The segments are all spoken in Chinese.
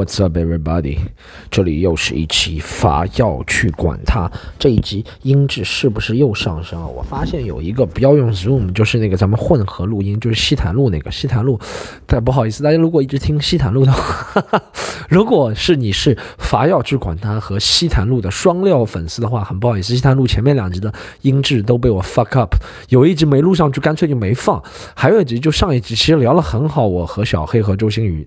What's up, everybody？这里又是一期法要去管它。这一集音质是不是又上升了？我发现有一个不要用 Zoom，就是那个咱们混合录音，就是西坦路那个西坦路。但不好意思，大家如果一直听西坦路的话，如果是你是法要去管它和西坦路的双料粉丝的话，很不好意思，西坦路前面两集的音质都被我 fuck up，有一集没录上去，干脆就没放。还有一集就上一集，其实聊了很好，我和小黑和周星宇。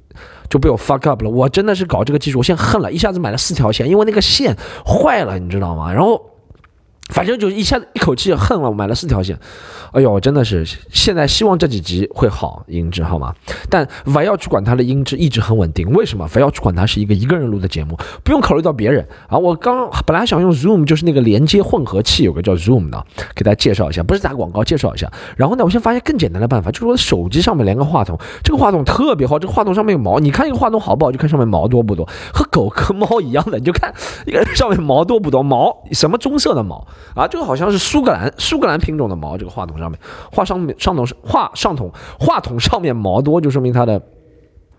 就被我 fuck up 了，我真的是搞这个技术，我现在恨了，一下子买了四条线，因为那个线坏了，你知道吗？然后。反正就一下子一口气恨了，买了四条线，哎呦，真的是现在希望这几集会好音质好吗？但不要去管它的音质一直很稳定，为什么？非要去管它是一个一个人录的节目，不用考虑到别人啊。我刚本来想用 Zoom，就是那个连接混合器，有个叫 Zoom 的，给大家介绍一下，不是打广告，介绍一下。然后呢，我现在发现更简单的办法，就是我手机上面连个话筒，这个话筒特别好，这个话筒上面有毛，你看这个话筒好不好？就看上面毛多不多，和狗和猫一样的，你就看一个上面毛多不多，毛什么棕色的毛。啊，这个好像是苏格兰苏格兰品种的毛，这个话筒上面话上面上筒是话上筒话筒上面毛多，就说明它的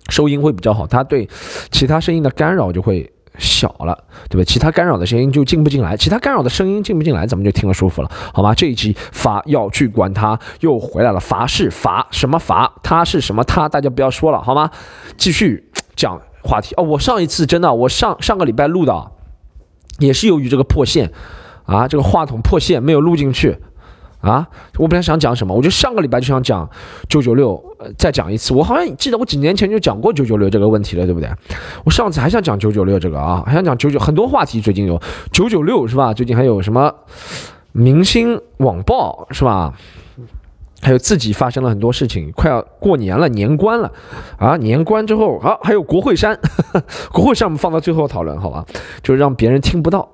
收音会比较好，它对其他声音的干扰就会小了，对吧？其他干扰的声音就进不进来，其他干扰的声音进不进来，咱们就听了舒服了，好吗？这一集罚要去管它又回来了，罚是罚什么罚？它是什么？它大家不要说了，好吗？继续讲话题哦。我上一次真的，我上上个礼拜录的，也是由于这个破线。啊，这个话筒破线没有录进去，啊，我本来想讲什么，我就上个礼拜就想讲九九六，再讲一次。我好像记得我几年前就讲过九九六这个问题了，对不对？我上次还想讲九九六这个啊，还想讲九九很多话题，最近有九九六是吧？最近还有什么明星网暴是吧？还有自己发生了很多事情，快要过年了，年关了，啊，年关之后，啊，还有国会山，国会山我们放到最后讨论，好吧？就是让别人听不到，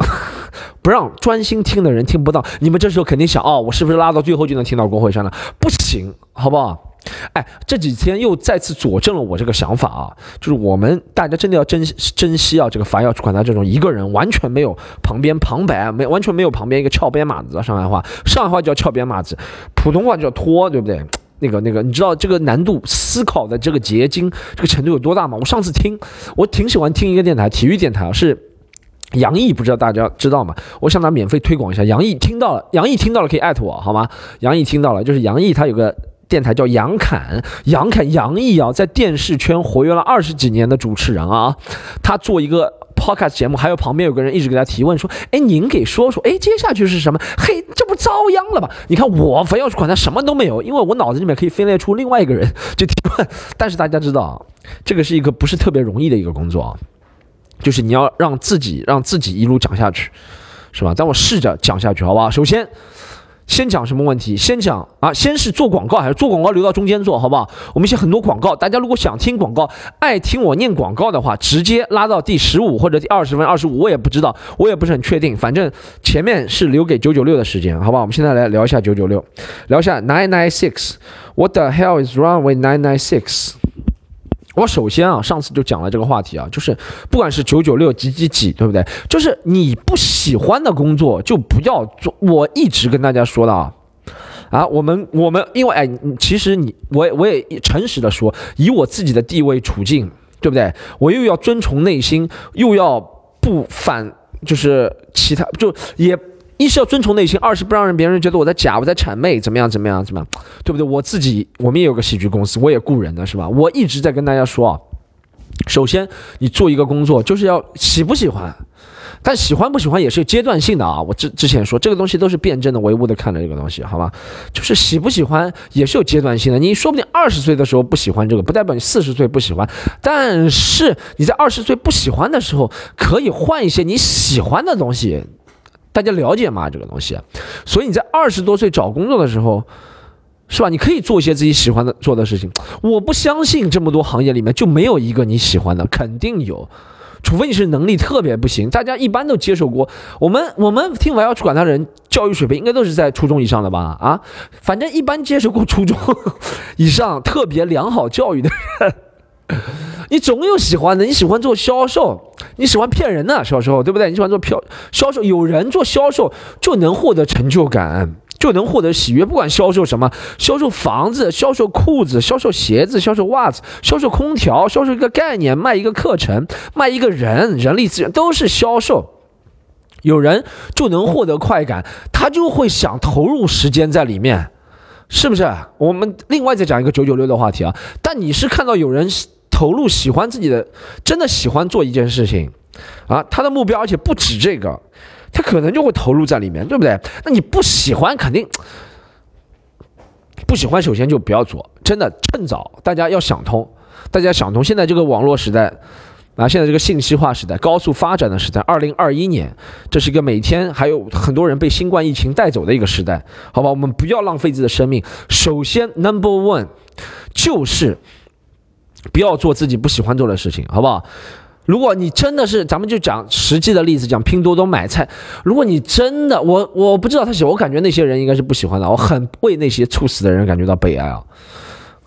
不让专心听的人听不到。你们这时候肯定想，哦，我是不是拉到最后就能听到国会山了？不行，好不好？哎，这几天又再次佐证了我这个想法啊，就是我们大家真的要珍珍惜啊，这个法要去管他这种一个人完全没有旁边旁白，没完全没有旁边一个翘边马子，上海话，上海话叫翘边马子，普通话叫拖，对不对？那个那个，你知道这个难度思考的这个结晶这个程度有多大吗？我上次听，我挺喜欢听一个电台，体育电台啊，是杨毅，不知道大家知道吗？我想拿免费推广一下，杨毅听到了，杨毅听到了可以艾特我好吗？杨毅听到了，就是杨毅他有个。电台叫杨侃，杨侃杨毅啊，在电视圈活跃了二十几年的主持人啊，他做一个 podcast 节目，还有旁边有个人一直给他提问说：“哎，您给说说，哎，接下去是什么？嘿，这不遭殃了吧？你看我非要去管他什么都没有，因为我脑子里面可以分裂出另外一个人就提问。但是大家知道，这个是一个不是特别容易的一个工作啊，就是你要让自己让自己一路讲下去，是吧？但我试着讲下去，好不好？首先。先讲什么问题？先讲啊，先是做广告还是做广告留到中间做好不好？我们先很多广告，大家如果想听广告，爱听我念广告的话，直接拉到第十五或者第二十分、二十五，我也不知道，我也不是很确定。反正前面是留给九九六的时间，好吧？我们现在来聊一下九九六，聊一下 nine nine six。What the hell is wrong with nine nine six？我首先啊，上次就讲了这个话题啊，就是不管是九九六几几几，对不对？就是你不喜欢的工作就不要做。我一直跟大家说的啊，啊，我们我们因为哎，其实你我我也诚实的说，以我自己的地位处境，对不对？我又要遵从内心，又要不反，就是其他就也。一是要遵从内心，二是不让人别人觉得我在假，我在谄媚，怎么样，怎么样，怎么样，对不对？我自己，我们也有个喜剧公司，我也雇人的是吧？我一直在跟大家说啊，首先你做一个工作就是要喜不喜欢，但喜欢不喜欢也是有阶段性的啊。我之之前说这个东西都是辩证的、唯物的看的这个东西，好吧？就是喜不喜欢也是有阶段性的。你说不定二十岁的时候不喜欢这个，不代表你四十岁不喜欢。但是你在二十岁不喜欢的时候，可以换一些你喜欢的东西。大家了解吗？这个东西，所以你在二十多岁找工作的时候，是吧？你可以做一些自己喜欢的做的事情。我不相信这么多行业里面就没有一个你喜欢的，肯定有，除非你是能力特别不行。大家一般都接受过，我们我们听完要去管他人，教育水平应该都是在初中以上的吧？啊，反正一般接受过初中以上特别良好教育的人。你总有喜欢的，你喜欢做销售，你喜欢骗人的销售，对不对？你喜欢做票销售，有人做销售就能获得成就感，就能获得喜悦。不管销售什么，销售房子、销售裤子、销售鞋子、销售袜子、销售空调、销售一个概念、卖一个课程、卖一个人、人力资源，都是销售。有人就能获得快感，他就会想投入时间在里面，是不是？我们另外再讲一个九九六的话题啊。但你是看到有人投入喜欢自己的，真的喜欢做一件事情啊，他的目标而且不止这个。他可能就会投入在里面，对不对？那你不喜欢，肯定不喜欢。首先就不要做，真的趁早，大家要想通，大家想通。现在这个网络时代啊，现在这个信息化时代、高速发展的时代，二零二一年，这是一个每天还有很多人被新冠疫情带走的一个时代，好吧？我们不要浪费自己的生命。首先，Number One 就是不要做自己不喜欢做的事情，好不好？如果你真的是，咱们就讲实际的例子，讲拼多多买菜。如果你真的，我我不知道他喜，我感觉那些人应该是不喜欢的。我很为那些猝死的人感觉到悲哀啊，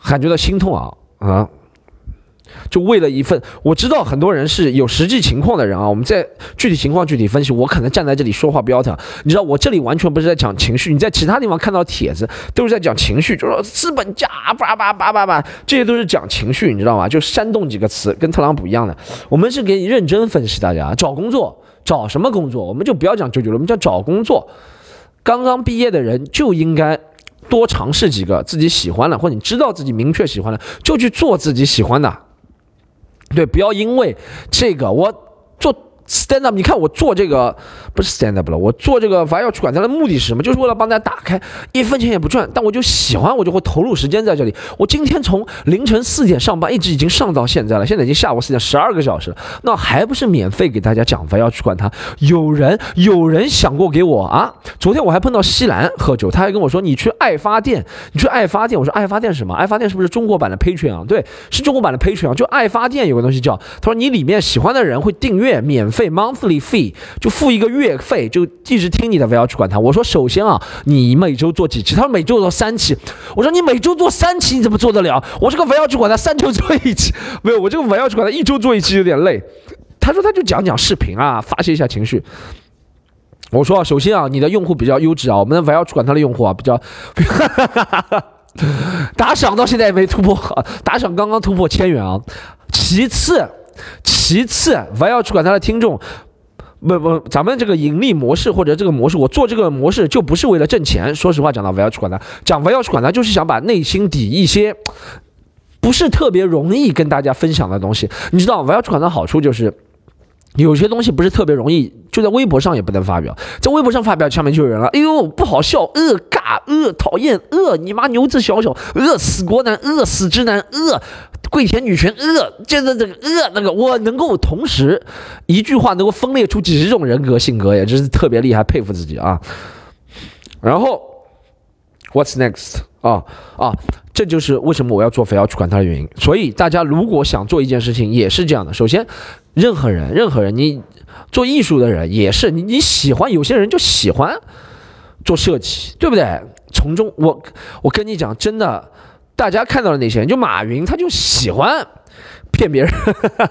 感觉到心痛啊啊。就为了一份，我知道很多人是有实际情况的人啊。我们在具体情况具体分析。我可能站在这里说话不腰疼，你知道，我这里完全不是在讲情绪。你在其他地方看到帖子都是在讲情绪，就说资本家叭叭叭叭叭，这些都是讲情绪，你知道吗？就煽动几个词，跟特朗普一样的。我们是给你认真分析，大家找工作找什么工作？我们就不要讲九九了，我们叫找工作。刚刚毕业的人就应该多尝试几个自己喜欢的，或者你知道自己明确喜欢的，就去做自己喜欢的。对，不要因为这个我。Stand up，你看我做这个不是 stand up 了，我做这个反正要去管它的目的是什么？就是为了帮大家打开，一分钱也不赚，但我就喜欢，我就会投入时间在这里。我今天从凌晨四点上班，一直已经上到现在了，现在已经下午四点，十二个小时了，那还不是免费给大家讲？反要去管它？有人有人想过给我啊？昨天我还碰到西兰喝酒，他还跟我说你去爱发电，你去爱发电。我说爱发电是什么？爱发电是不是中国版的 Patreon？对，是中国版的 Patreon。就爱发电有个东西叫，他说你里面喜欢的人会订阅免。费 monthly fee 就付一个月费，就一直听你的，不要去管他。我说首先啊，你每周做几期？他说每周做三期。我说你每周做三期，你怎么做得了？我这个不要去管他，三周做一期，没有，我这个不要去管他，一周做一期有点累。他说他就讲讲视频啊，发泄一下情绪。我说啊首先啊，你的用户比较优质啊，我们不要去管他的用户啊，比较打赏到现在也没突破，打赏刚刚突破千元啊。其次。其次，我要去管他的听众，不不，咱们这个盈利模式或者这个模式，我做这个模式就不是为了挣钱。说实话，讲到我要去管他，讲我要去管他，就是想把内心底一些不是特别容易跟大家分享的东西。你知道，我要去管他好处就是。有些东西不是特别容易，就在微博上也不能发表，在微博上发表，下面就有人了，哎呦，不好笑，呃，尬，呃，讨厌，呃，你妈牛子小小，呃，死国男，呃，死直男，呃，跪舔女权，呃，现在这个，呃，那个，我能够同时一句话能够分裂出几十种人格性格，也真是特别厉害，佩服自己啊。然后，What's next？啊啊，这就是为什么我要做非要去管他的原因。所以大家如果想做一件事情，也是这样的，首先。任何人，任何人，你做艺术的人也是，你你喜欢有些人就喜欢做设计，对不对？从中，我我跟你讲，真的，大家看到的那些人，就马云，他就喜欢骗别人，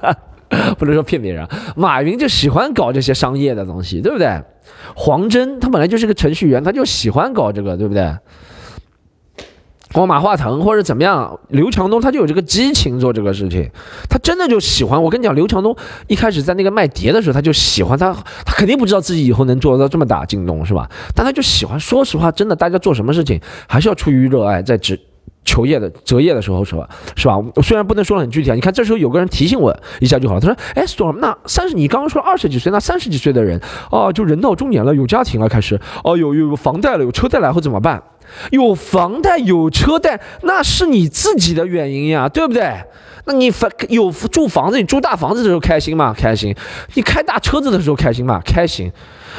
不能说骗别人，马云就喜欢搞这些商业的东西，对不对？黄峥他本来就是个程序员，他就喜欢搞这个，对不对？光马化腾或者怎么样，刘强东他就有这个激情做这个事情，他真的就喜欢。我跟你讲，刘强东一开始在那个卖碟的时候，他就喜欢他，他肯定不知道自己以后能做到这么大京东是吧？但他就喜欢。说实话，真的，大家做什么事情还是要出于热爱，在职求业的择业的时候是吧？是吧？虽然不能说很具体啊，你看这时候有个人提醒我一下就好了。他说：“哎史总那三十，你刚刚说二十几岁，那三十几岁的人啊，就人到中年了，有家庭了，开始哦，有有房贷了，有车贷了，会怎么办？”有房贷有车贷，那是你自己的原因呀，对不对？那你房有住房子，你住大房子的时候开心吗？开心。你开大车子的时候开心吗？开心。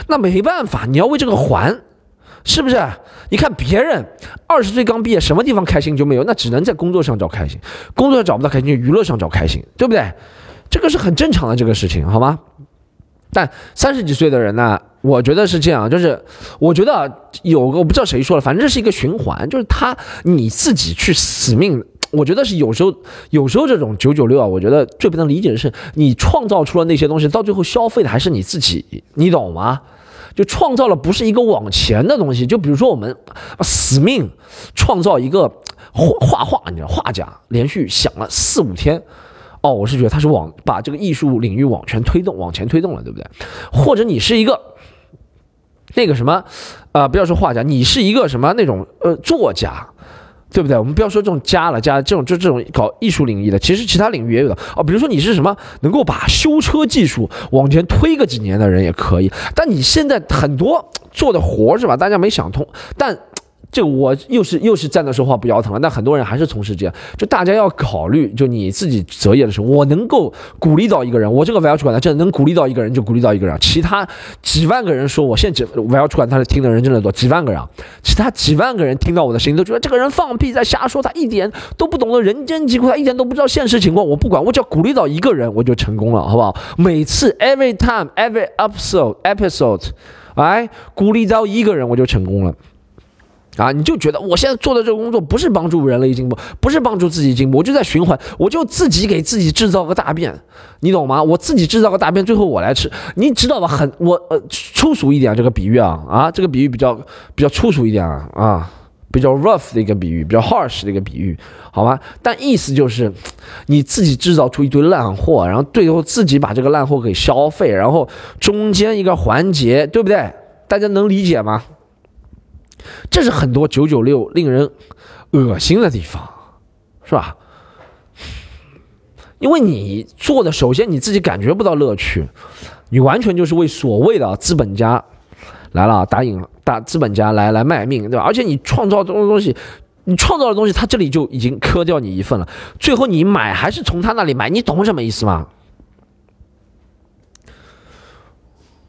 那没办法，你要为这个还，是不是？你看别人二十岁刚毕业，什么地方开心就没有，那只能在工作上找开心，工作上找不到开心，就娱乐上找开心，对不对？这个是很正常的这个事情，好吗？但三十几岁的人呢？我觉得是这样，就是我觉得有个我不知道谁说了，反正这是一个循环，就是他你自己去死命。我觉得是有时候，有时候这种九九六啊，我觉得最不能理解的是，你创造出了那些东西，到最后消费的还是你自己，你懂吗？就创造了不是一个往前的东西。就比如说我们死命创造一个画画画，你知道画家连续想了四五天，哦，我是觉得他是往把这个艺术领域往前推动，往前推动了，对不对？或者你是一个那个什么，呃，不要说画家，你是一个什么那种呃作家。对不对？我们不要说这种家了家这种就这种搞艺术领域的，其实其他领域也有的哦。比如说你是什么能够把修车技术往前推个几年的人也可以，但你现在很多做的活是吧？大家没想通，但。这我又是又是站着说话不腰疼了，但很多人还是从事这样。就大家要考虑，就你自己择业的时候，我能够鼓励到一个人，我这个 value 主管他真的能鼓励到一个人，就鼓励到一个人。其他几万个人说，我现在 value 主管他是听的人真的多，几万个人。其他几万个人听到我的声音都觉得这个人放屁在瞎说，他一点都不懂得人间疾苦，他一点都不知道现实情况。我不管，我只要鼓励到一个人，我就成功了，好不好？每次 every time every episode episode，哎，鼓励到一个人我就成功了。啊，你就觉得我现在做的这个工作不是帮助人类进步，不是帮助自己进步，我就在循环，我就自己给自己制造个大便，你懂吗？我自己制造个大便，最后我来吃，你知道吧？很我呃粗俗一点这个比喻啊啊，这个比喻比较比较粗俗一点啊啊，比较 rough 的一个比喻，比较 harsh 的一个比喻，好吧？但意思就是，你自己制造出一堆烂货，然后最后自己把这个烂货给消费，然后中间一个环节，对不对？大家能理解吗？这是很多九九六令人恶心的地方，是吧？因为你做的，首先你自己感觉不到乐趣，你完全就是为所谓的资本家来了，打引打资本家来来卖命，对吧？而且你创造这种东西，你创造的东西，他这里就已经磕掉你一份了，最后你买还是从他那里买，你懂什么意思吗？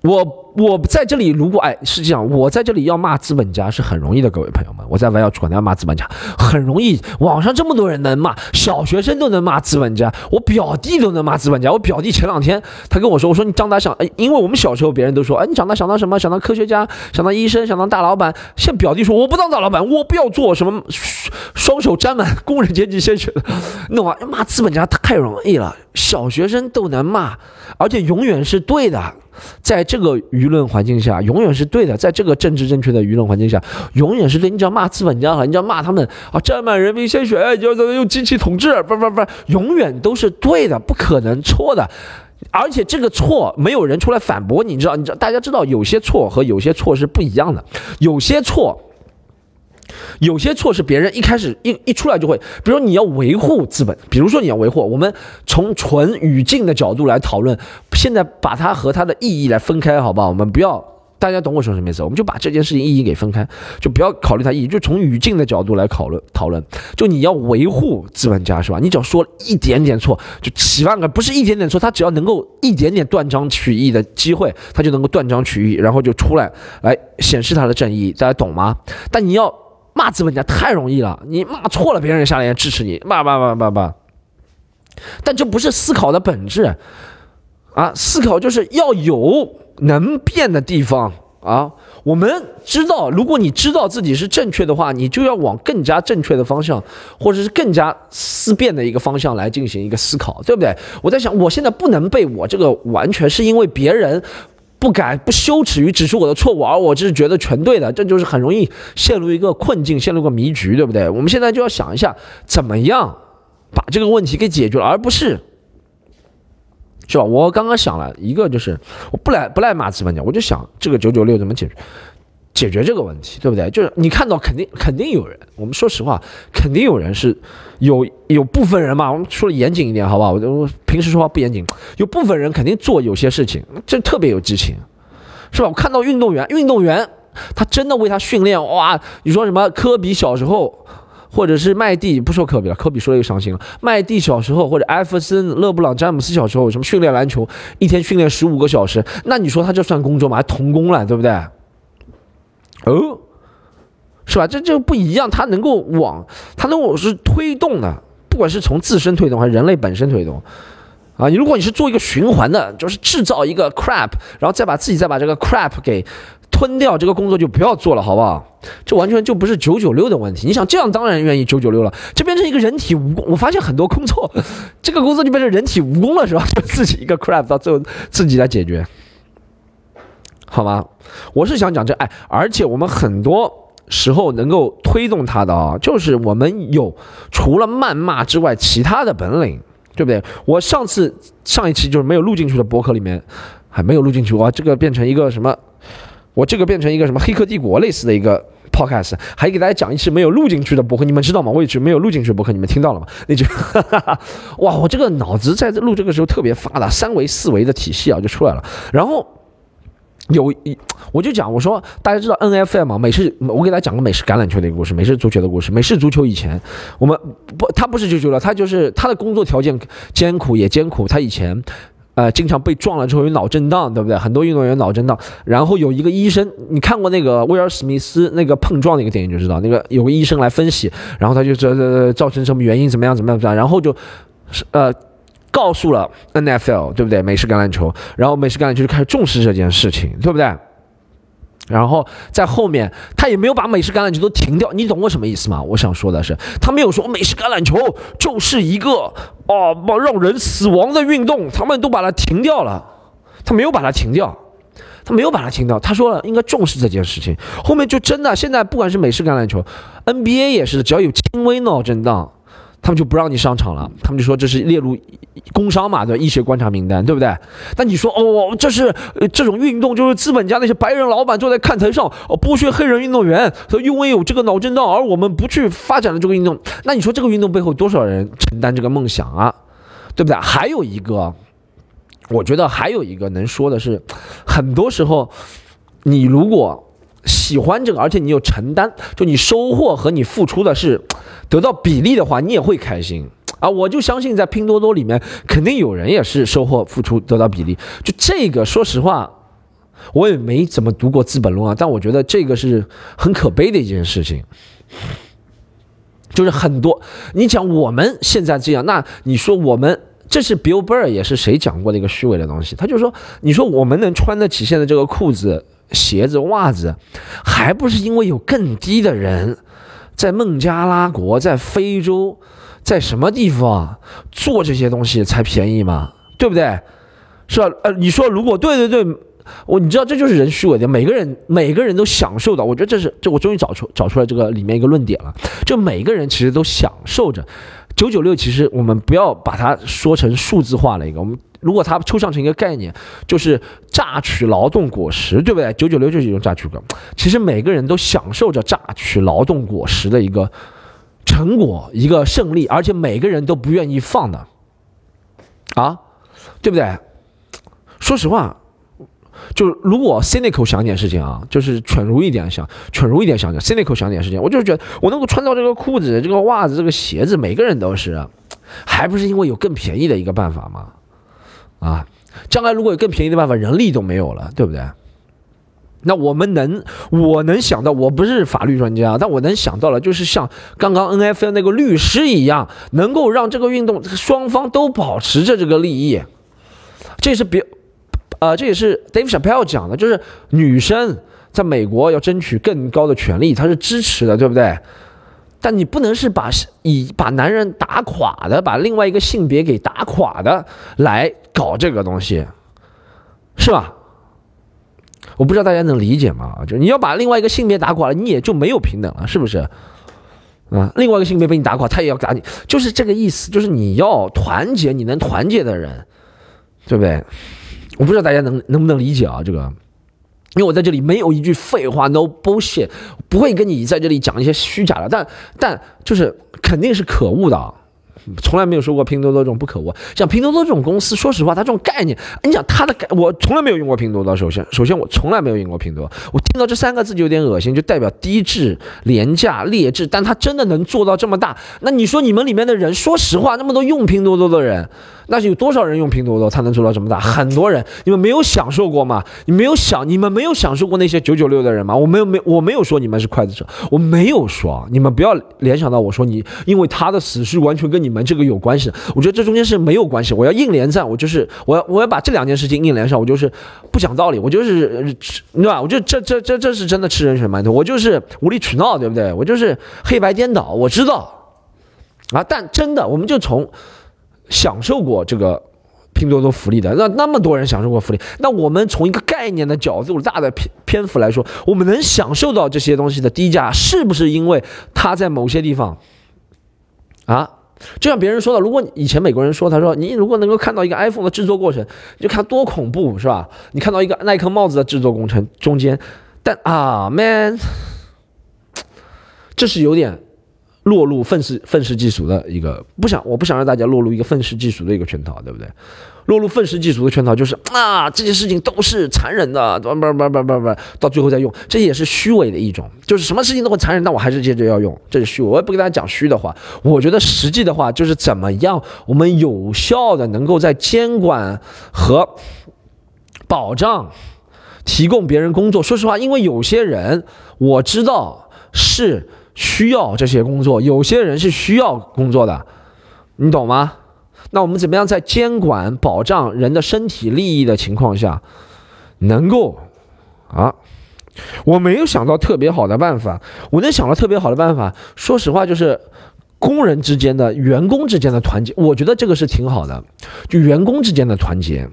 我。我在这里，如果哎，实际上我在这里要骂资本家是很容易的，各位朋友们，我在玩要主管要骂资本家很容易。网上这么多人能骂，小学生都能骂资本家，我表弟都能骂资本家。我表弟前两天他跟我说，我说你长大想，哎，因为我们小时候别人都说，哎，你长大想当什么？想当科学家，想当医生，想当大老板。现表弟说，我不当大老板，我不要做什么双手沾满工人阶级鲜血的，懂吗？骂资本家太容易了，小学生都能骂，而且永远是对的。在这个舆论环境下，永远是对的。在这个政治正确的舆论环境下，永远是对。你只要骂资本家了，你只要骂他们啊，占满人民鲜血，要用机器统治，不不不，永远都是对的，不可能错的。而且这个错，没有人出来反驳。你知道，你知道，大家知道，有些错和有些错是不一样的，有些错。有些错是别人一开始一一出来就会，比如说你要维护资本，比如说你要维护，我们从纯语境的角度来讨论，现在把它和它的意义来分开，好不好？我们不要，大家懂我说什么意思？我们就把这件事情意义给分开，就不要考虑它意义，就从语境的角度来讨论讨论。就你要维护资本家是吧？你只要说一点点错，就几万个不是一点点错，他只要能够一点点断章取义的机会，他就能够断章取义，然后就出来来显示他的正义，大家懂吗？但你要。骂资本家太容易了，你骂错了，别人下来支持你，骂骂骂骂骂。但这不是思考的本质啊！思考就是要有能变的地方啊！我们知道，如果你知道自己是正确的话，你就要往更加正确的方向，或者是更加思辨的一个方向来进行一个思考，对不对？我在想，我现在不能被我这个完全是因为别人。不敢不羞耻于指出我的错误，而我只是觉得全对的，这就是很容易陷入一个困境，陷入个迷局，对不对？我们现在就要想一下，怎么样把这个问题给解决了，而不是，是吧？我刚刚想了一个，就是我不来不来骂资本家，我就想这个九九六怎么解决。解决这个问题，对不对？就是你看到肯定肯定有人，我们说实话，肯定有人是有有部分人嘛。我们说的严谨一点，好不好？我我平时说话不严谨，有部分人肯定做有些事情，这特别有激情，是吧？我看到运动员，运动员他真的为他训练，哇！你说什么？科比小时候，或者是麦蒂，不说科比了，科比说了又伤心了。麦蒂小时候，或者艾弗森、勒布朗、詹姆斯小时候，什么训练篮球，一天训练十五个小时，那你说他这算工作吗？还童工了，对不对？哦，是吧？这就不一样，它能够往，它能够是推动的，不管是从自身推动还是人类本身推动，啊，你如果你是做一个循环的，就是制造一个 crap，然后再把自己再把这个 crap 给吞掉，这个工作就不要做了，好不好？这完全就不是九九六的问题。你想这样，当然愿意九九六了，这变成一个人体蜈蚣。我发现很多工作，这个工作就变成人体蜈蚣了，是吧？就自己一个 crap 到最后自己来解决。好吗？我是想讲这，哎，而且我们很多时候能够推动它的啊，就是我们有除了谩骂之外其他的本领，对不对？我上次上一期就是没有录进去的博客里面还没有录进去，哇，这个变成一个什么？我这个变成一个什么《黑客帝国》类似的一个 podcast，还给大家讲一期没有录进去的博客，你们知道吗？我一直没有录进去的博客，你们听到了吗？那句，哇，我这个脑子在录这个时候特别发达，三维四维的体系啊就出来了。然后有一，我就讲，我说大家知道 NFL 吗？美式，我给大家讲个美式橄榄球的一个故事，美式足球的故事。美式足球以前我们不，他不是足球了，他就是他的工作条件艰苦也艰苦，他以前。呃，经常被撞了之后有脑震荡，对不对？很多运动员脑震荡。然后有一个医生，你看过那个威尔史密斯那个碰撞那个电影就知道，那个有个医生来分析，然后他就这这造成什么原因，怎么样怎么样怎么样，然后就，呃，告诉了 NFL，对不对？美式橄榄球，然后美式橄榄球就开始重视这件事情，对不对？然后在后面，他也没有把美式橄榄球都停掉，你懂我什么意思吗？我想说的是，他没有说美式橄榄球就是一个哦让人死亡的运动，他们都把它停掉了，他没有把它停掉，他没有把它停掉，他说了应该重视这件事情。后面就真的，现在不管是美式橄榄球，NBA 也是，只要有轻微脑震荡。他们就不让你上场了，他们就说这是列入工伤嘛，对医学观察名单，对不对？但你说哦，这是这种运动就是资本家那些白人老板坐在看台上哦剥削黑人运动员，所以因为有这个脑震荡，而我们不去发展了这个运动，那你说这个运动背后多少人承担这个梦想啊？对不对？还有一个，我觉得还有一个能说的是，很多时候你如果。喜欢这个，而且你有承担，就你收获和你付出的是得到比例的话，你也会开心啊！我就相信在拼多多里面，肯定有人也是收获、付出得到比例。就这个，说实话，我也没怎么读过《资本论》啊，但我觉得这个是很可悲的一件事情。就是很多，你讲我们现在这样，那你说我们这是 Bill Burr 也是谁讲过的一个虚伪的东西？他就说，你说我们能穿得起现在这个裤子？鞋子、袜子，还不是因为有更低的人在孟加拉国、在非洲、在什么地方做这些东西才便宜吗？对不对？是吧？呃，你说如果对对对，我你知道这就是人虚伪的，每个人每个人都享受到，我觉得这是这我终于找出找出来这个里面一个论点了，就每个人其实都享受着九九六，其实我们不要把它说成数字化了一个我们。如果它抽象成一个概念，就是榨取劳动果实，对不对？九九六就是一种榨取果。其实每个人都享受着榨取劳动果实的一个成果，一个胜利，而且每个人都不愿意放的，啊，对不对？说实话，就如果 cynical 想点事情啊，就是犬儒一点想，犬儒一点想点 cynical 想点事情，我就是觉得我能够穿到这个裤子、这个袜子、这个鞋子，每个人都是，还不是因为有更便宜的一个办法吗？啊，将来如果有更便宜的办法，人力都没有了，对不对？那我们能，我能想到，我不是法律专家，但我能想到了，就是像刚刚 N F L 那个律师一样，能够让这个运动双方都保持着这个利益。这是别，呃，这也是 Dave Chappelle 讲的，就是女生在美国要争取更高的权利，他是支持的，对不对？但你不能是把以把男人打垮的，把另外一个性别给打垮的来搞这个东西，是吧？我不知道大家能理解吗？就你要把另外一个性别打垮了，你也就没有平等了，是不是？啊，另外一个性别被你打垮，他也要打你，就是这个意思。就是你要团结你能团结的人，对不对？我不知道大家能能不能理解啊？这个。因为我在这里没有一句废话，no bullshit，不会跟你在这里讲一些虚假的，但但就是肯定是可恶的。啊从来没有说过拼多多这种不可恶，像拼多多这种公司，说实话，它这种概念，你想它的概，我从来没有用过拼多多。首先，首先我从来没有用过拼多多，我听到这三个字就有点恶心，就代表低质、廉价、劣质。但它真的能做到这么大？那你说你们里面的人，说实话，那么多用拼多多的人，那是有多少人用拼多多，才能做到这么大？很多人，你们没有享受过吗？你没有享，你们没有享受过那些九九六的人吗？我没有没我没有说你们是刽子手，我没有说，你们不要联想到我说你，因为他的死是完全跟你们这个有关系。我觉得这中间是没有关系。我要硬连战，我就是我要我要把这两件事情硬连上。我就是不讲道理，我就是对吧？我就这这这这是真的吃人血馒头。我就是无理取闹，对不对？我就是黑白颠倒。我知道啊，但真的，我们就从享受过这个拼多多福利的，那那么多人享受过福利，那我们从一个概念的角度、大的篇篇幅来说，我们能享受到这些东西的低价，是不是因为它在某些地方啊？就像别人说的，如果以前美国人说，他说你如果能够看到一个 iPhone 的制作过程，就看多恐怖，是吧？你看到一个耐克帽子的制作工程中间，但啊，man，这是有点。落入愤世愤世嫉俗的一个，不想我不想让大家落入一个愤世嫉俗的一个圈套，对不对？落入愤世嫉俗的圈套就是啊，这些事情都是残忍的，不不不不不不，到最后再用，这也是虚伪的一种，就是什么事情都会残忍，但我还是接着要用，这是虚伪。我也不跟大家讲虚的话，我觉得实际的话就是怎么样，我们有效的能够在监管和保障提供别人工作。说实话，因为有些人我知道是。需要这些工作，有些人是需要工作的，你懂吗？那我们怎么样在监管保障人的身体利益的情况下，能够啊？我没有想到特别好的办法，我能想到特别好的办法，说实话就是工人之间的、员工之间的团结，我觉得这个是挺好的，就员工之间的团结。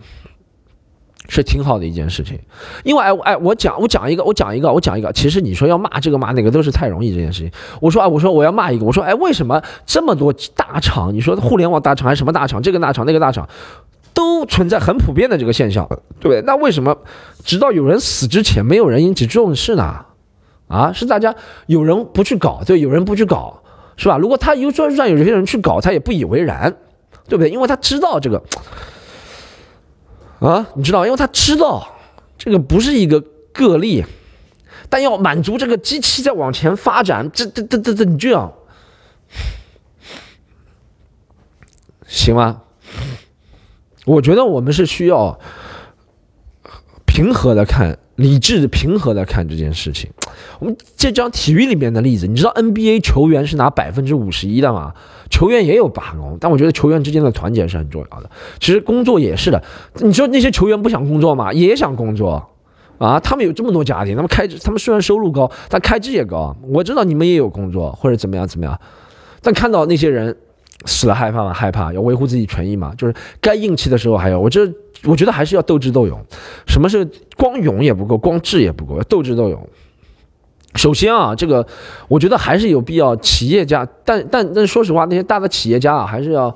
是挺好的一件事情，因为哎哎，我讲我讲一个，我讲一个，我讲一个。其实你说要骂这个骂那个都是太容易这件事情。我说啊，我说我要骂一个，我说哎，为什么这么多大厂？你说互联网大厂还是什么大厂？这个大厂那个大厂，都存在很普遍的这个现象，对不对？那为什么直到有人死之前，没有人引起重视呢？啊，是大家有人不去搞，对，有人不去搞，是吧？如果他有就算有些人去搞，他也不以为然，对不对？因为他知道这个。啊，你知道，因为他知道这个不是一个个例，但要满足这个机器在往前发展，这这这这这，你就要行吗？我觉得我们是需要平和的看，理智的平和的看这件事情。我们这张体育里面的例子，你知道 NBA 球员是拿百分之五十一的吗？球员也有罢工，但我觉得球员之间的团结是很重要的。其实工作也是的，你说那些球员不想工作吗？也想工作，啊，他们有这么多家庭，他们开支，他们虽然收入高，但开支也高。我知道你们也有工作或者怎么样怎么样，但看到那些人死了害怕吗？害怕，要维护自己权益嘛。就是该硬气的时候还要，我这我觉得还是要斗智斗勇。什么是光勇也不够，光智也不够，要斗智斗勇。首先啊，这个我觉得还是有必要，企业家，但但但说实话，那些大的企业家啊，还是要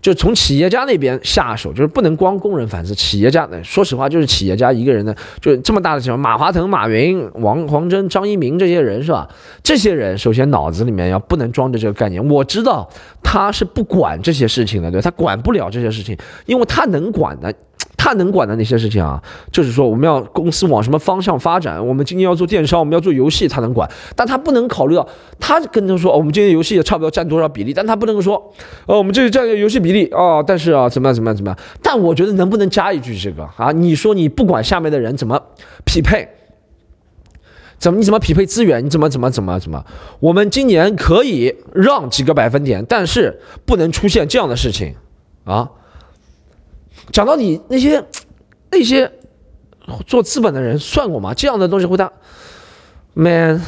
就从企业家那边下手，就是不能光工人反思，企业家，说实话，就是企业家一个人呢，就这么大的情况，马化腾、马云、王黄峥、张一鸣这些人是吧？这些人首先脑子里面要不能装着这个概念，我知道他是不管这些事情的，对他管不了这些事情，因为他能管的。他能管的那些事情啊，就是说我们要公司往什么方向发展，我们今天要做电商，我们要做游戏，他能管，但他不能考虑到，他跟他说，我们今天游戏也差不多占多少比例，但他不能说，呃，我们这里占游戏比例啊，但是啊，怎么样怎么样怎么样？但我觉得能不能加一句这个啊？你说你不管下面的人怎么匹配，怎么你怎么匹配资源，你怎么怎么怎么怎么？我们今年可以让几个百分点，但是不能出现这样的事情啊。讲到底，那些那些做资本的人算过吗？这样的东西会大，man，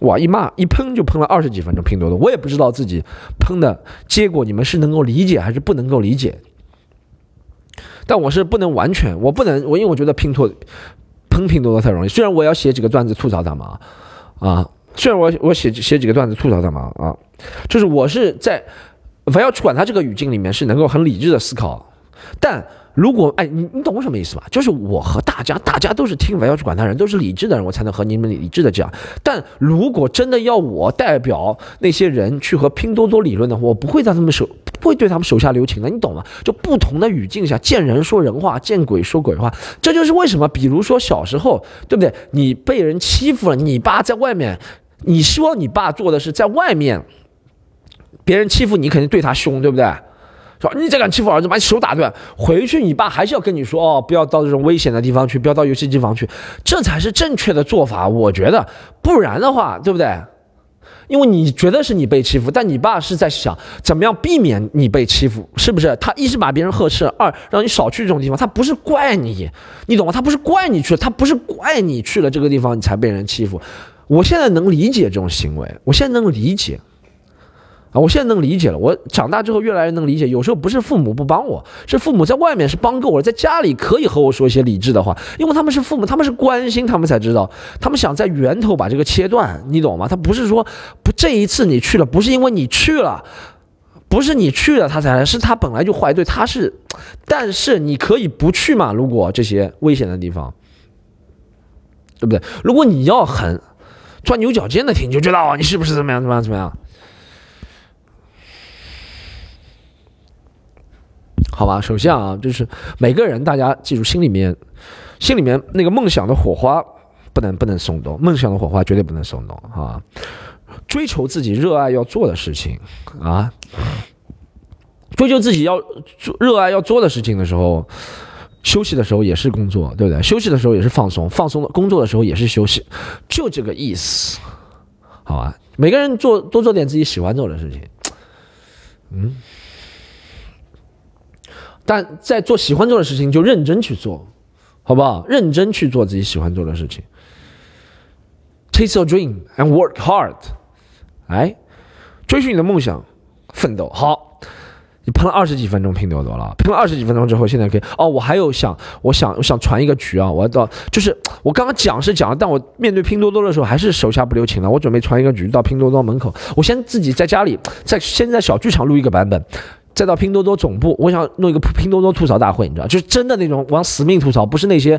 哇，一骂一喷就喷了二十几分钟，拼多多，我也不知道自己喷的结果你们是能够理解还是不能够理解。但我是不能完全，我不能，我因为我觉得拼多喷拼多多太容易。虽然我要写几个段子吐槽他们啊，啊，虽然我我写写几个段子吐槽他们啊，就是我是在。不要去管他这个语境里面是能够很理智的思考，但如果哎，你你懂我什么意思吧？就是我和大家，大家都是听不要去管他人，都是理智的人，我才能和你们理智的讲。但如果真的要我代表那些人去和拼多多理论的话，我不会在他们手，不会对他们手下留情的，你懂吗？就不同的语境下，见人说人话，见鬼说鬼话，这就是为什么。比如说小时候，对不对？你被人欺负了，你爸在外面，你希望你爸做的是在外面。别人欺负你，肯定对他凶，对不对？说你再敢欺负儿子，把你手打断。回去你爸还是要跟你说哦，不要到这种危险的地方去，不要到游戏机房去，这才是正确的做法。我觉得，不然的话，对不对？因为你觉得是你被欺负，但你爸是在想怎么样避免你被欺负，是不是？他一是把别人呵斥，二让你少去这种地方。他不是怪你，你懂吗？他不是怪你去了，他不是怪你去了这个地方，你才被人欺负。我现在能理解这种行为，我现在能理解。啊，我现在能理解了。我长大之后越来越能理解，有时候不是父母不帮我，是父母在外面是帮够我，在家里可以和我说一些理智的话，因为他们是父母，他们是关心，他们才知道，他们想在源头把这个切断，你懂吗？他不是说不这一次你去了，不是因为你去了，不是你去了他才来，是他本来就坏，对，他是，但是你可以不去嘛？如果这些危险的地方，对不对？如果你要很钻牛角尖的听，你就知道你是不是怎么样怎么样怎么样。好吧，首先啊，就是每个人，大家记住，心里面，心里面那个梦想的火花不能不能松动，梦想的火花绝对不能松动啊！追求自己热爱要做的事情啊，追求自己要做热爱要做的事情的时候，休息的时候也是工作，对不对？休息的时候也是放松，放松的工作的时候也是休息，就这个意思，好吧？每个人做多做点自己喜欢做的事情，嗯。但在做喜欢做的事情，就认真去做，好不好？认真去做自己喜欢做的事情。Chase your dream and work hard，哎，追寻你的梦想，奋斗。好，你喷了二十几分钟拼多多了，喷了二十几分钟之后，现在可以哦。我还有想，我想，我想传一个局啊。我到，就是我刚刚讲是讲了，但我面对拼多多的时候还是手下不留情了。我准备传一个局到拼多多门口，我先自己在家里，在先在小剧场录一个版本。再到拼多多总部，我想弄一个拼多多吐槽大会，你知道，就是真的那种往死命吐槽，不是那些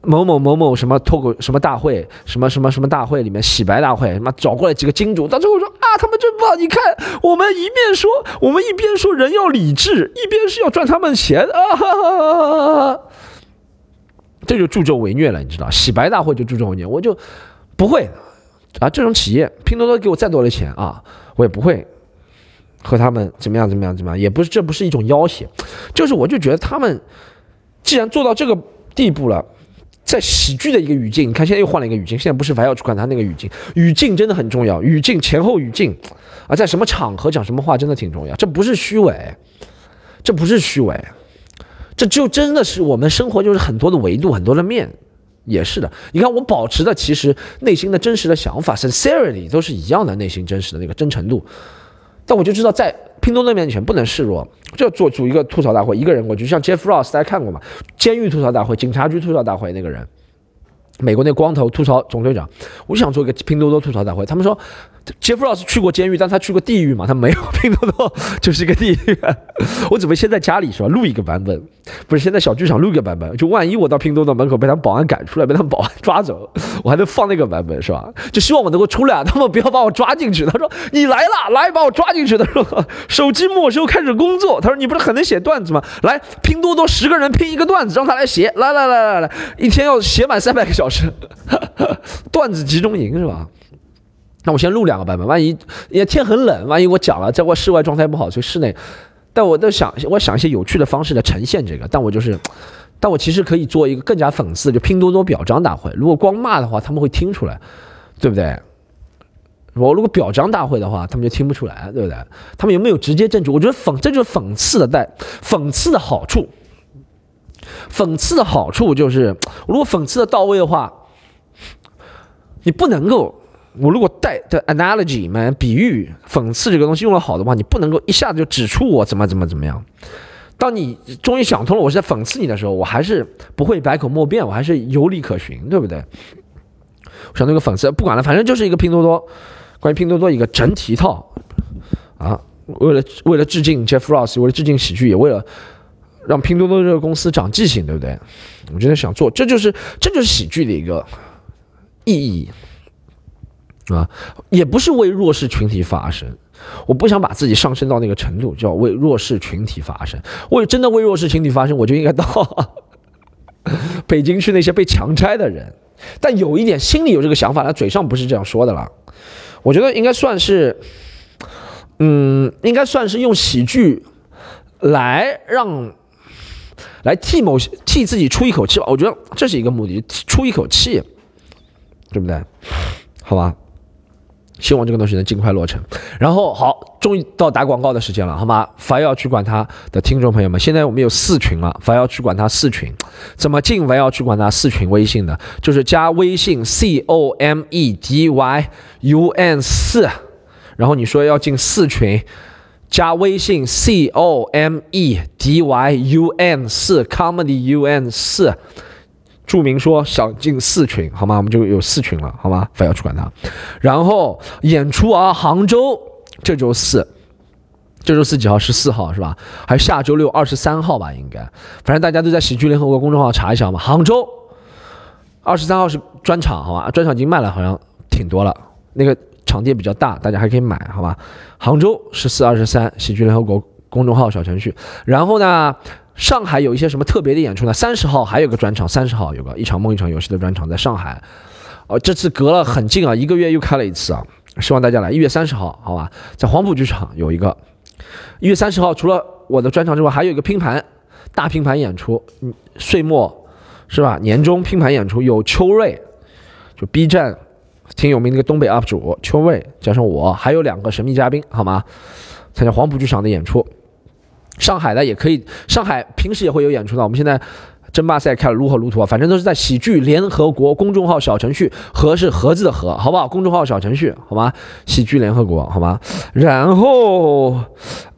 某某某某什么脱口什么大会，什么什么什么大会里面洗白大会，什么找过来几个金主，到最后说啊，他们真棒！你看，我们一面说，我们一边说人要理智，一边是要赚他们钱啊，这就助纣为虐了，你知道，洗白大会就助纣为虐，我就不会啊，这种企业，拼多多给我再多的钱啊，我也不会。和他们怎么样怎么样怎么样，也不是，这不是一种要挟，就是我就觉得他们既然做到这个地步了，在喜剧的一个语境，你看现在又换了一个语境，现在不是还要去管他那个语境，语境真的很重要，语境前后语境啊，在什么场合讲什么话真的挺重要，这不是虚伪，这不是虚伪，这就真的是我们生活就是很多的维度，很多的面，也是的。你看我保持的其实内心的真实的想法，sincerity 都是一样的，内心真实的那个真诚度。但我就知道，在拼多多面前不能示弱，就要做组一个吐槽大会，一个人过去，像 Jeff Ross，大家看过嘛？监狱吐槽大会、警察局吐槽大会那个人，美国那光头吐槽总队长，我就想做一个拼多多吐槽大会。他们说。杰夫老师去过监狱，但他去过地狱嘛？他没有拼多多就是一个地狱。我准备先在家里是吧，录一个版本，不是先在小剧场录一个版本，就万一我到拼多多门口被他们保安赶出来，被他们保安抓走，我还能放那个版本是吧？就希望我能够出来，他们不要把我抓进去。他说你来了，来把我抓进去。他说手机没收，开始工作。他说你不是很能写段子吗？来拼多多十个人拼一个段子，让他来写。来来来来来，一天要写满三百个小时，段子集中营是吧？那我先录两个版本，万一也天很冷，万一我讲了，在外室外状态不好，所以室内，但我在想，我想一些有趣的方式来呈现这个，但我就是，但我其实可以做一个更加讽刺，就拼多多表彰大会。如果光骂的话，他们会听出来，对不对？我如果表彰大会的话，他们就听不出来，对不对？他们有没有直接证据？我觉得讽，这就是讽刺的带，讽刺的好处。讽刺的好处就是，如果讽刺的到位的话，你不能够。我如果带的 analogy 嘛，比喻、讽刺这个东西用的好的话，你不能够一下子就指出我怎么怎么怎么样。当你终于想通了我是在讽刺你的时候，我还是不会百口莫辩，我还是有理可循，对不对？我想那个讽刺不管了，反正就是一个拼多多，关于拼多多一个整体一套啊。为了为了致敬 Jeff Ross，为了致敬喜剧，也为了让拼多多这个公司长记性，对不对？我真的想做，这就是这就是喜剧的一个意义。啊，也不是为弱势群体发声，我不想把自己上升到那个程度，叫为弱势群体发声。为真的为弱势群体发声，我就应该到 北京去那些被强拆的人。但有一点，心里有这个想法，他嘴上不是这样说的了。我觉得应该算是，嗯，应该算是用喜剧来让，来替某些替自己出一口气吧。我觉得这是一个目的，出一口气，对不对？好吧。希望这个东西能尽快落成。然后好，终于到打广告的时间了，好吗？凡要去管他的听众朋友们，现在我们有四群了。凡要去管他四群，怎么进？凡要去管他四群微信的，就是加微信 c o m e d y u n 四，然后你说要进四群，加微信 c o m e d y u n 四 comedy u n 四，注明说想进四群，好吗？我们就有四群了，好吗？不要去管他。然后演出啊，杭州这周四，这周四几号？十四号是吧？还是下周六二十三号吧？应该，反正大家都在喜剧联合国公众号查一下嘛。杭州二十三号是专场，好吧？专场已经卖了，好像挺多了。那个场地比较大，大家还可以买，好吧？杭州十四、二十三，喜剧联合国公众号小程序。然后呢，上海有一些什么特别的演出呢？三十号还有个专场，三十号有个一场梦一场游戏的专场在上海。哦，这次隔了很近啊，一个月又开了一次啊，希望大家来。一月三十号，好吧，在黄埔剧场有一个。一月三十号，除了我的专场之外，还有一个拼盘，大拼盘演出，岁末是吧？年终拼盘演出有秋瑞，就 B 站。挺有名的一个东北 UP 主秋瑞，加上我，还有两个神秘嘉宾，好吗？参加黄埔剧场的演出，上海的也可以，上海平时也会有演出的。我们现在争霸赛开了，如火如荼啊，反正都是在喜剧联合国公众号小程序，盒是盒子的盒，好不好？公众号小程序，好吗？喜剧联合国，好吗？然后，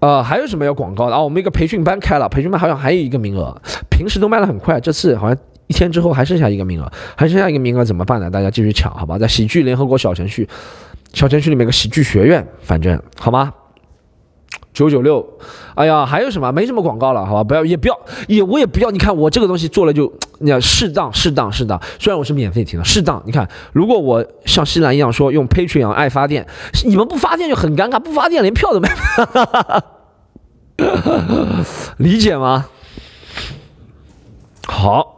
呃，还有什么要广告的啊？我们一个培训班开了，培训班好像还有一个名额，平时都卖的很快，这次好像。一天之后还剩下一个名额，还剩下一个名额怎么办呢？大家继续抢，好吧？在喜剧联合国小程序，小程序里面有个喜剧学院，反正好吗？九九六，哎呀，还有什么？没什么广告了，好吧？不要，也不要，也我也不要。你看我这个东西做了就，你要适当，适当，适当。虽然我是免费听的，适当。你看，如果我像西兰一样说用 Patreon 爱发电，你们不发电就很尴尬，不发电连票都没，理解吗？好。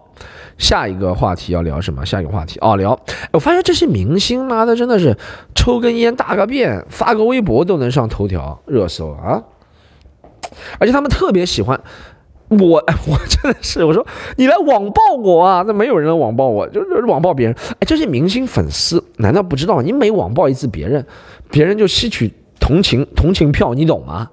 下一个话题要聊什么？下一个话题哦，聊。我发现这些明星妈的真的是抽根烟、大个便、发个微博都能上头条热搜啊！而且他们特别喜欢我，我真的是我说你来网暴我啊！那没有人网暴我，就是网暴别人。哎，这些明星粉丝难道不知道？你每网暴一次别人，别人就吸取同情同情票，你懂吗？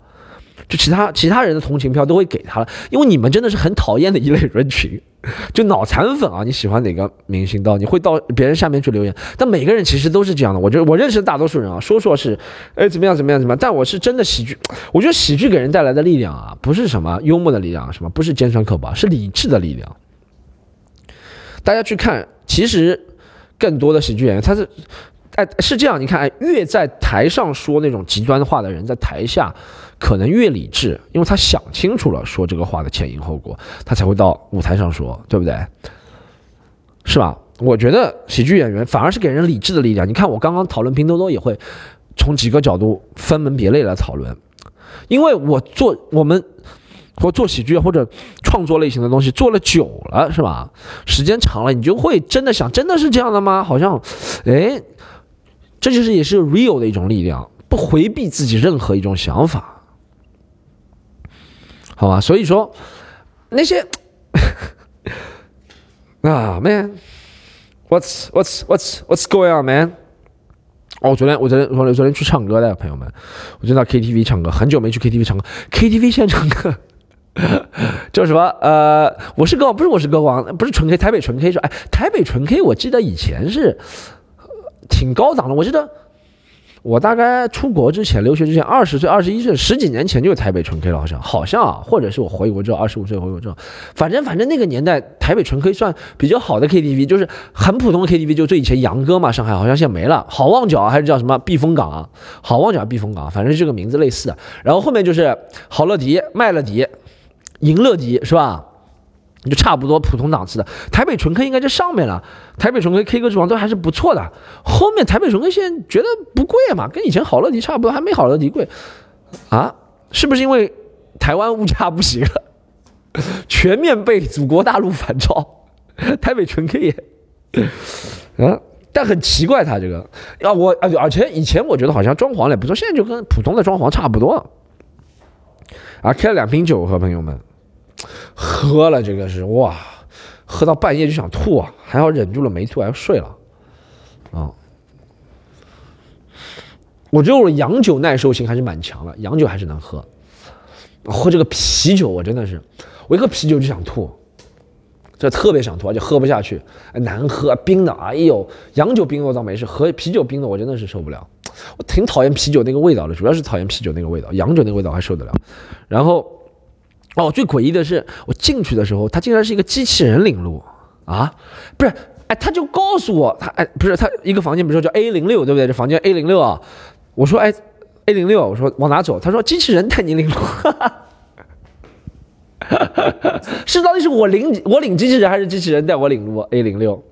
就其他其他人的同情票都会给他了，因为你们真的是很讨厌的一类人群。就脑残粉啊！你喜欢哪个明星？到你会到别人下面去留言，但每个人其实都是这样的。我觉得我认识的大多数人啊，说说是，哎，怎么样怎么样怎么样？但我是真的喜剧，我觉得喜剧给人带来的力量啊，不是什么幽默的力量，什么不是尖酸刻薄，是理智的力量。大家去看，其实更多的喜剧演员他是。哎，是这样，你看，越在台上说那种极端话的人，在台下可能越理智，因为他想清楚了说这个话的前因后果，他才会到舞台上说，对不对？是吧？我觉得喜剧演员反而是给人理智的力量。你看，我刚刚讨论拼多多，也会从几个角度分门别类来讨论，因为我做我们或做喜剧或者创作类型的东西做了久了，是吧？时间长了，你就会真的想，真的是这样的吗？好像，哎。这就是也是 real 的一种力量，不回避自己任何一种想法，好吧？所以说那些 啊，man，what's what's what's what's going on man？哦，昨天我昨天我昨天去唱歌的朋友们，我就到 KTV 唱歌，很久没去 KTV 唱歌，KTV 现在唱歌叫什么？呃，我是歌王，不是我是歌王，不是纯 K，台北纯 K 说，哎，台北纯 K，我记得以前是。挺高档的，我记得我大概出国之前、留学之前，二十岁、二十一岁，十几年前就是台北纯 K 了，好像好像啊，或者是我回国之后，二十五岁回国之后，反正反正那个年代台北纯 K 算比较好的 KTV，就是很普通的 KTV，就最以前杨哥嘛，上海好像现在没了，好望角还是叫什么避风港啊？好望角避风港，反正这个名字类似的。然后后面就是好乐迪、麦乐迪、银乐迪，是吧？就差不多普通档次的，台北纯 K 应该在上面了。台北纯 K K 歌之王都还是不错的。后面台北纯 K 现在觉得不贵嘛，跟以前好乐迪差不多，还没好乐迪贵啊？是不是因为台湾物价不行了，全面被祖国大陆反超？台北纯 K 也，嗯，但很奇怪，他这个啊，我而而且以前我觉得好像装潢也不错，现在就跟普通的装潢差不多了。啊，开了两瓶酒，和朋友们。喝了这个是哇，喝到半夜就想吐啊，还好忍住了没吐，还要睡了，啊，我觉得我洋酒耐受性还是蛮强的，洋酒还是能喝，喝这个啤酒我真的是，我一喝啤酒就想吐，这特别想吐，而且喝不下去，难喝冰的，哎呦，洋酒冰的我倒没事，喝啤酒冰的我真的是受不了，我挺讨厌啤酒那个味道的，主要是讨厌啤酒那个味道，洋酒那个味道还受得了。然后，哦，最诡异的是，我进去的时候，他竟然是一个机器人领路啊！不是，哎，他就告诉我，他哎，不是他一个房间，比如说叫 A 零六，对不对？这房间 A 零六啊，我说哎，A 零六，我说往哪走？他说机器人带你领路。是到底是我领我领机器人，还是机器人带我领路？A 零六，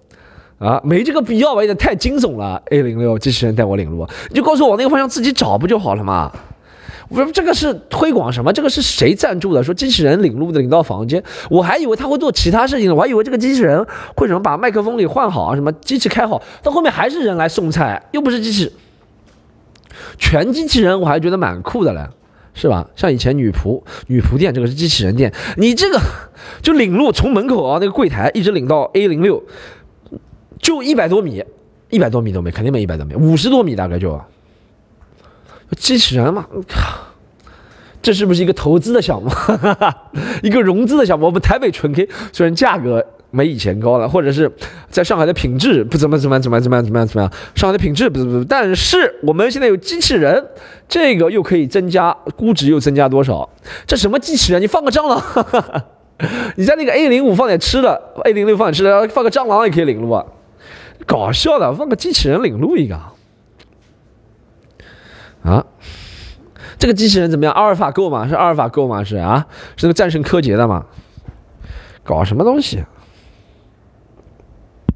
啊，没这个必要吧？有点太惊悚了。A 零六，机器人带我领路，你就告诉我往那个方向自己找不就好了吗？我说这个是推广什么？这个是谁赞助的？说机器人领路的，领到房间，我还以为他会做其他事情呢。我还以为这个机器人会什么把麦克风里换好啊，什么机器开好，到后面还是人来送菜，又不是机器，全机器人，我还觉得蛮酷的嘞。是吧？像以前女仆女仆店，这个是机器人店，你这个就领路从门口啊那个柜台一直领到 A 零六，就一百多米，一百多米都没，肯定没一百多米，五十多米大概就。机器人嘛，我靠 这是不是一个投资的项目？一个融资的项目？我们台北纯 K 虽然价格。没以前高了，或者是在上海的品质不怎么怎么怎么怎么怎么样怎么样？上海的品质不是不是，但是我们现在有机器人，这个又可以增加估值，又增加多少？这什么机器人？你放个蟑螂，你在那个 A 零五放点吃的，A 零六放点吃的，放个蟑螂也可以领路啊？搞笑的，放个机器人领路一个啊？这个机器人怎么样？阿尔法够吗？是阿尔法够吗？是啊？是那个战胜柯洁的吗？搞什么东西？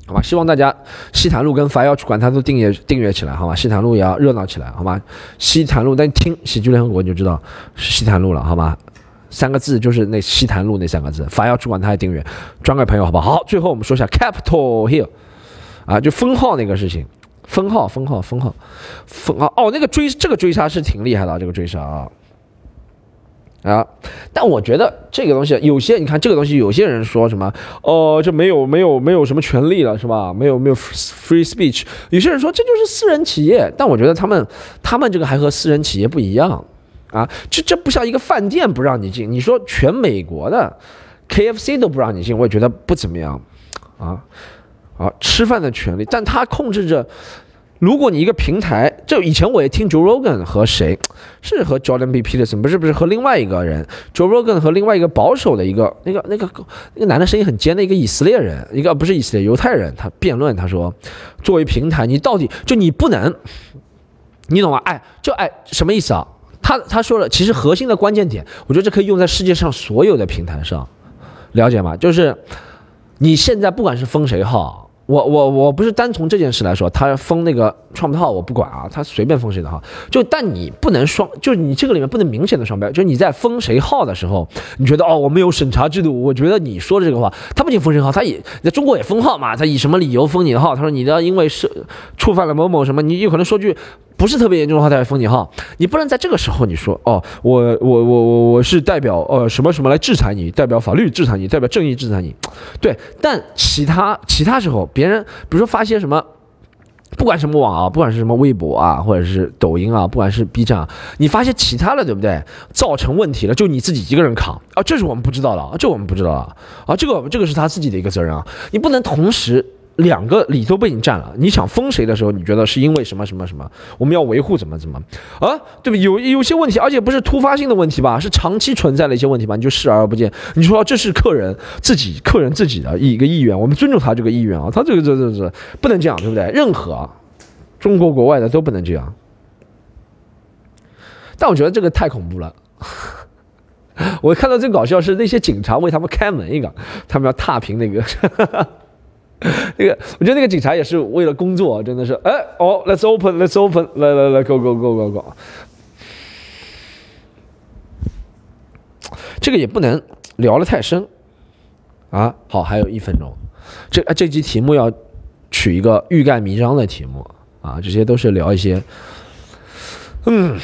好吧，希望大家西坛路跟法要去管它都订阅订阅起来，好吧？西坛路也要热闹起来，好吧？西坛路，但听喜剧联合国你就知道是西坛路了，好吧？三个字就是那西坛路那三个字，法要去管它还订阅，转给朋友，好不好？好，最后我们说一下 Capital Hill，啊，就封号那个事情，封号，封号，封号，封号，哦，那个追这个追杀是挺厉害的，这个追杀啊。啊，但我觉得这个东西有些，你看这个东西，有些人说什么，哦，这没有没有没有什么权利了，是吧？没有没有 free speech。有些人说这就是私人企业，但我觉得他们他们这个还和私人企业不一样啊，这这不像一个饭店不让你进，你说全美国的 KFC 都不让你进，我也觉得不怎么样啊啊，吃饭的权利，但他控制着。如果你一个平台，就以前我也听 Joe Rogan 和谁，是和 Jordan B Peterson，不是不是和另外一个人，Joe Rogan 和另外一个保守的一个那个那个那个男的声音很尖的一个以色列人，一个不是以色列犹太人，他辩论他说，作为平台，你到底就你不能，你懂吗？哎，就哎什么意思啊？他他说了，其实核心的关键点，我觉得这可以用在世界上所有的平台上，了解吗？就是你现在不管是封谁号。我我我不是单从这件事来说，他封那个创不号我不管啊，他随便封谁的号，就但你不能双，就是你这个里面不能明显的双标，就是你在封谁号的时候，你觉得哦我们有审查制度，我觉得你说的这个话，他不仅封谁号，他也在中国也封号嘛，他以什么理由封你的号？他说你的因为是触犯了某某什么，你有可能说句。不是特别严重的话，他会封你号。你不能在这个时候你说哦，我我我我我是代表呃什么什么来制裁你，代表法律制裁你，代表正义制裁你。对，但其他其他时候，别人比如说发些什么，不管什么网啊，不管是什么微博啊，或者是抖音啊，不管是 B 站啊，你发些其他的，对不对？造成问题了，就你自己一个人扛啊，这是我们不知道的啊，这我们不知道啊，啊，这个这个是他自己的一个责任啊，你不能同时。两个理都被你占了，你想封谁的时候，你觉得是因为什么什么什么？我们要维护怎么怎么啊？对不？有有些问题，而且不是突发性的问题吧？是长期存在的一些问题吧？你就视而不见？你说这是客人自己客人自己的一个意愿，我们尊重他这个意愿啊，他这个这这这不能这样，对不对？任何中国国外的都不能这样。但我觉得这个太恐怖了。我看到最搞笑是那些警察为他们开门一个，他们要踏平那个。那个，我觉得那个警察也是为了工作，真的是，哎，哦，Let's open，Let's open，来来来，Go Go Go Go Go，这个也不能聊得太深，啊，好，还有一分钟，这这集题目要取一个欲盖弥彰的题目。啊，这些都是聊一些，嗯，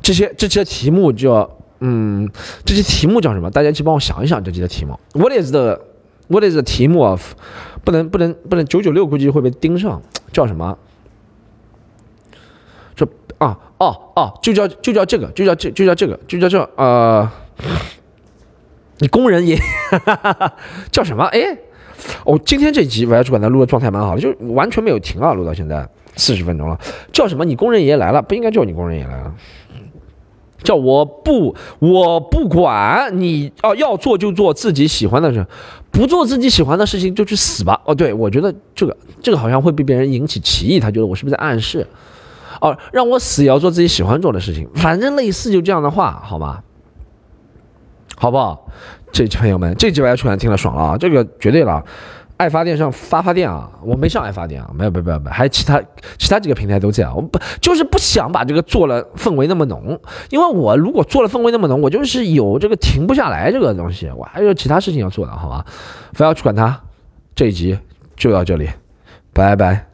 这些这些题目叫，嗯，这些题目叫什么？大家去帮我想一想这些的题目，What is the What is the team of？不能不能不能，九九六估计会被盯上，叫什么？这啊哦哦，就叫就叫这个，就叫这就叫这个，就叫这呃，你工人也 叫什么？哎，哦，今天这集我要去管他录的状态蛮好的，就完全没有停啊，录到现在。四十分钟了，叫什么？你工人爷来了，不应该叫你工人爷爷来了，叫我不，我不管你哦，要做就做自己喜欢的事，不做自己喜欢的事情就去死吧。哦，对，我觉得这个这个好像会被别人引起歧义，他觉得我是不是在暗示？哦，让我死也要做自己喜欢做的事情，反正类似就这样的话，好吗？好不好？这朋友们，这几位出来听了爽了啊！这个绝对了，爱发电上发发电啊！我没上爱发电啊，没有，没有，没有，还有其他其他几个平台都这样。我不就是不想把这个做了氛围那么浓，因为我如果做了氛围那么浓，我就是有这个停不下来这个东西，我还有其他事情要做的，好吧？不要去管它。这一集就到这里，拜拜。